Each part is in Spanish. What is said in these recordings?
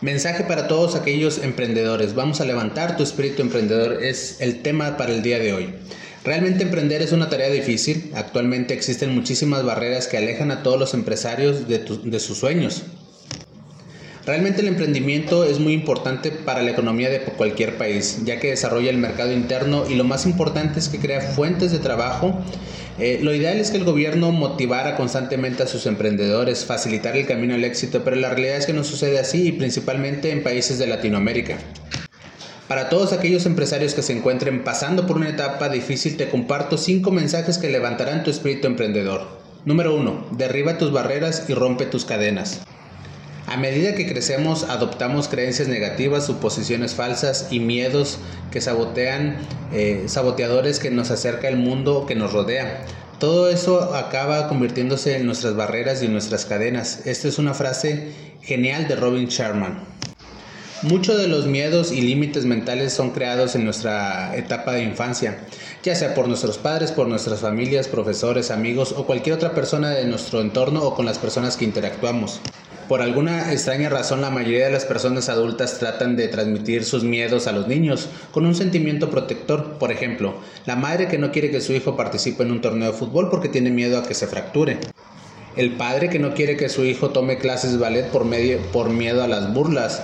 Mensaje para todos aquellos emprendedores. Vamos a levantar tu espíritu emprendedor. Es el tema para el día de hoy. Realmente emprender es una tarea difícil. Actualmente existen muchísimas barreras que alejan a todos los empresarios de, de sus sueños. Realmente el emprendimiento es muy importante para la economía de cualquier país, ya que desarrolla el mercado interno y lo más importante es que crea fuentes de trabajo eh, lo ideal es que el gobierno motivara constantemente a sus emprendedores, facilitar el camino al éxito, pero la realidad es que no sucede así y principalmente en países de Latinoamérica. Para todos aquellos empresarios que se encuentren pasando por una etapa difícil, te comparto cinco mensajes que levantarán tu espíritu emprendedor. Número 1. Derriba tus barreras y rompe tus cadenas. A medida que crecemos, adoptamos creencias negativas, suposiciones falsas y miedos que sabotean, eh, saboteadores que nos acerca el mundo que nos rodea. Todo eso acaba convirtiéndose en nuestras barreras y nuestras cadenas. Esta es una frase genial de Robin Sherman. Muchos de los miedos y límites mentales son creados en nuestra etapa de infancia, ya sea por nuestros padres, por nuestras familias, profesores, amigos o cualquier otra persona de nuestro entorno o con las personas que interactuamos. Por alguna extraña razón, la mayoría de las personas adultas tratan de transmitir sus miedos a los niños con un sentimiento protector. Por ejemplo, la madre que no quiere que su hijo participe en un torneo de fútbol porque tiene miedo a que se fracture. El padre que no quiere que su hijo tome clases de ballet por, medio, por miedo a las burlas.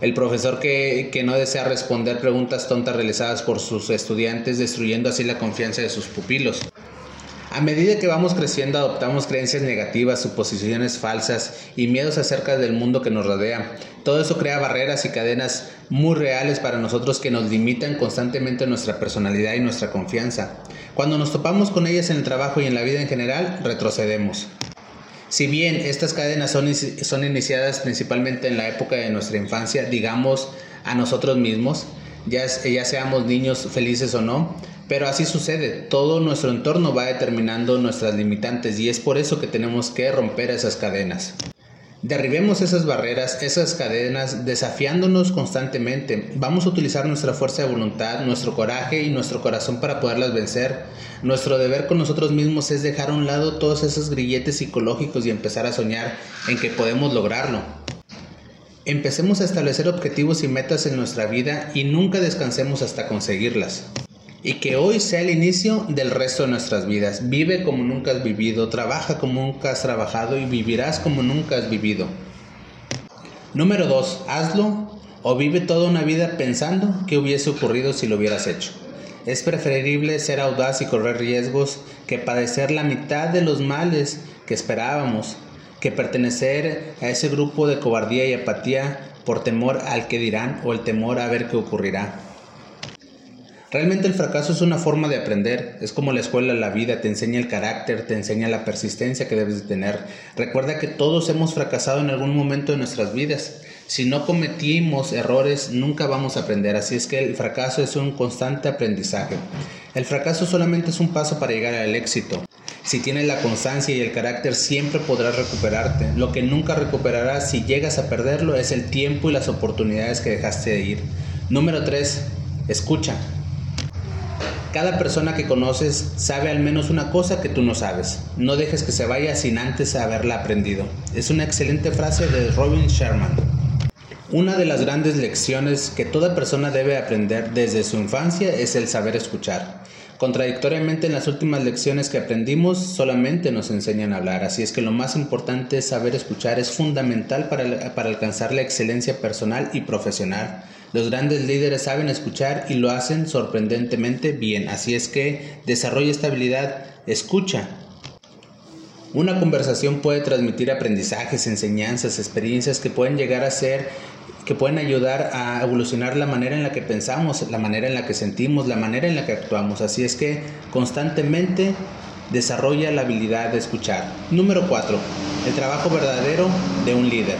El profesor que, que no desea responder preguntas tontas realizadas por sus estudiantes, destruyendo así la confianza de sus pupilos. A medida que vamos creciendo adoptamos creencias negativas, suposiciones falsas y miedos acerca del mundo que nos rodea. Todo eso crea barreras y cadenas muy reales para nosotros que nos limitan constantemente nuestra personalidad y nuestra confianza. Cuando nos topamos con ellas en el trabajo y en la vida en general, retrocedemos. Si bien estas cadenas son, son iniciadas principalmente en la época de nuestra infancia, digamos a nosotros mismos, ya, seamos niños felices o no, pero así sucede, todo nuestro entorno va determinando nuestras limitantes y es por eso que tenemos que romper esas cadenas. Derribemos esas barreras, esas cadenas, desafiándonos constantemente. Vamos a utilizar nuestra fuerza de voluntad, nuestro coraje y nuestro corazón para poderlas vencer. Nuestro deber con nosotros mismos es dejar a un lado todos esos grilletes psicológicos y empezar a soñar en que podemos lograrlo. Empecemos a establecer objetivos y metas en nuestra vida y nunca descansemos hasta conseguirlas y que hoy sea el inicio del resto de nuestras vidas. Vive como nunca has vivido, trabaja como nunca has trabajado y vivirás como nunca has vivido. Número 2. Hazlo o vive toda una vida pensando qué hubiese ocurrido si lo hubieras hecho. Es preferible ser audaz y correr riesgos que padecer la mitad de los males que esperábamos, que pertenecer a ese grupo de cobardía y apatía por temor al que dirán o el temor a ver qué ocurrirá. Realmente el fracaso es una forma de aprender, es como la escuela, la vida, te enseña el carácter, te enseña la persistencia que debes de tener. Recuerda que todos hemos fracasado en algún momento de nuestras vidas. Si no cometimos errores, nunca vamos a aprender, así es que el fracaso es un constante aprendizaje. El fracaso solamente es un paso para llegar al éxito. Si tienes la constancia y el carácter, siempre podrás recuperarte. Lo que nunca recuperarás si llegas a perderlo es el tiempo y las oportunidades que dejaste de ir. Número 3. Escucha. Cada persona que conoces sabe al menos una cosa que tú no sabes. No dejes que se vaya sin antes haberla aprendido. Es una excelente frase de Robin Sherman. Una de las grandes lecciones que toda persona debe aprender desde su infancia es el saber escuchar. Contradictoriamente en las últimas lecciones que aprendimos solamente nos enseñan a hablar, así es que lo más importante es saber escuchar, es fundamental para, para alcanzar la excelencia personal y profesional. Los grandes líderes saben escuchar y lo hacen sorprendentemente bien, así es que desarrolla esta habilidad, escucha. Una conversación puede transmitir aprendizajes, enseñanzas, experiencias que pueden llegar a ser que pueden ayudar a evolucionar la manera en la que pensamos, la manera en la que sentimos, la manera en la que actuamos. Así es que constantemente desarrolla la habilidad de escuchar. Número 4. El trabajo verdadero de un líder.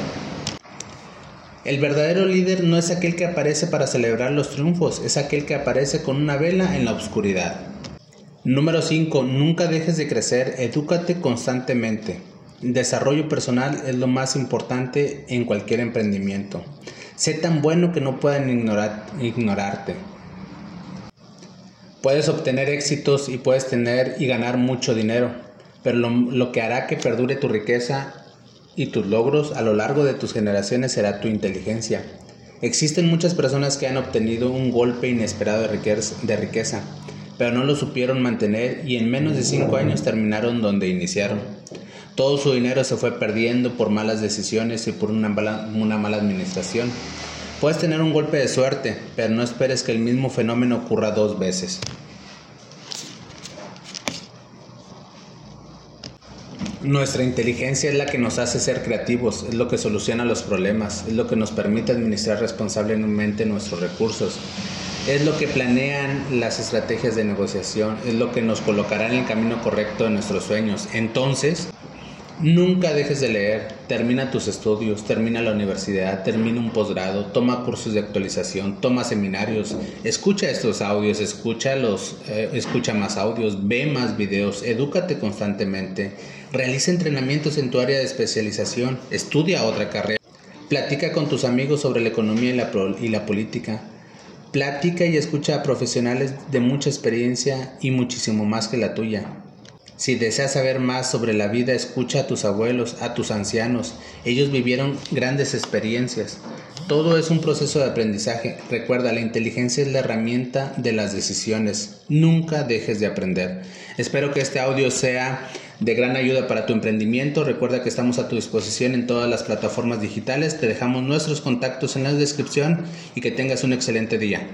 El verdadero líder no es aquel que aparece para celebrar los triunfos, es aquel que aparece con una vela en la oscuridad. Número 5. Nunca dejes de crecer, edúcate constantemente. desarrollo personal es lo más importante en cualquier emprendimiento. Sé tan bueno que no puedan ignorar, ignorarte. Puedes obtener éxitos y puedes tener y ganar mucho dinero, pero lo que hará que perdure tu riqueza y tus logros a lo largo de tus generaciones será tu inteligencia. Existen muchas personas que han obtenido un golpe inesperado de riqueza, pero no lo supieron mantener y en menos de cinco años terminaron donde iniciaron. Todo su dinero se fue perdiendo por malas decisiones y por una mala administración. Puedes tener un golpe de suerte, pero no esperes que el mismo fenómeno ocurra dos veces. Nuestra inteligencia es la que nos hace ser creativos, es lo que soluciona los problemas, es lo que nos permite administrar responsablemente nuestros recursos, es lo que planean las estrategias de negociación, es lo que nos colocará en el camino correcto de nuestros sueños. Entonces, Nunca dejes de leer, termina tus estudios, termina la universidad, termina un posgrado, toma cursos de actualización, toma seminarios, escucha estos audios, escucha, los, eh, escucha más audios, ve más videos, edúcate constantemente, realiza entrenamientos en tu área de especialización, estudia otra carrera, platica con tus amigos sobre la economía y la, y la política, platica y escucha a profesionales de mucha experiencia y muchísimo más que la tuya. Si deseas saber más sobre la vida, escucha a tus abuelos, a tus ancianos. Ellos vivieron grandes experiencias. Todo es un proceso de aprendizaje. Recuerda, la inteligencia es la herramienta de las decisiones. Nunca dejes de aprender. Espero que este audio sea de gran ayuda para tu emprendimiento. Recuerda que estamos a tu disposición en todas las plataformas digitales. Te dejamos nuestros contactos en la descripción y que tengas un excelente día.